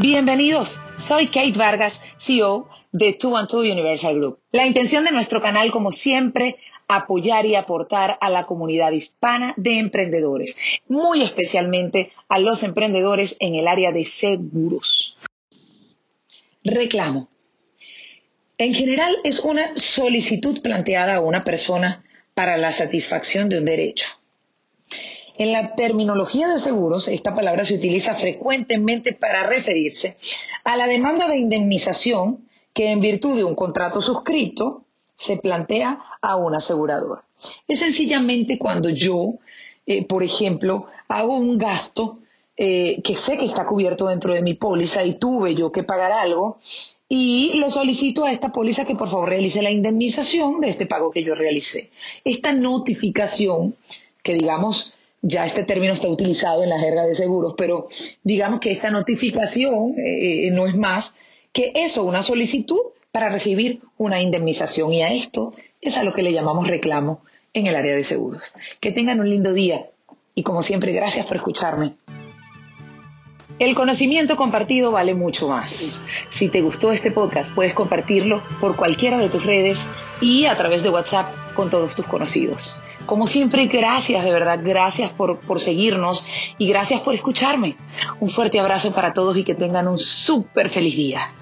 Bienvenidos, soy Kate Vargas, CEO de 212 Universal Group. La intención de nuestro canal, como siempre, apoyar y aportar a la comunidad hispana de emprendedores, muy especialmente a los emprendedores en el área de seguros. Reclamo. En general es una solicitud planteada a una persona para la satisfacción de un derecho. En la terminología de seguros, esta palabra se utiliza frecuentemente para referirse a la demanda de indemnización que en virtud de un contrato suscrito se plantea a un asegurador. Es sencillamente cuando yo, eh, por ejemplo, hago un gasto eh, que sé que está cubierto dentro de mi póliza y tuve yo que pagar algo y le solicito a esta póliza que por favor realice la indemnización de este pago que yo realicé. Esta notificación, que digamos ya este término está utilizado en la jerga de seguros, pero digamos que esta notificación eh, eh, no es más que eso, una solicitud para recibir una indemnización. Y a esto es a lo que le llamamos reclamo en el área de seguros. Que tengan un lindo día y como siempre, gracias por escucharme. El conocimiento compartido vale mucho más. Si te gustó este podcast, puedes compartirlo por cualquiera de tus redes y a través de WhatsApp con todos tus conocidos. Como siempre, gracias, de verdad, gracias por, por seguirnos y gracias por escucharme. Un fuerte abrazo para todos y que tengan un súper feliz día.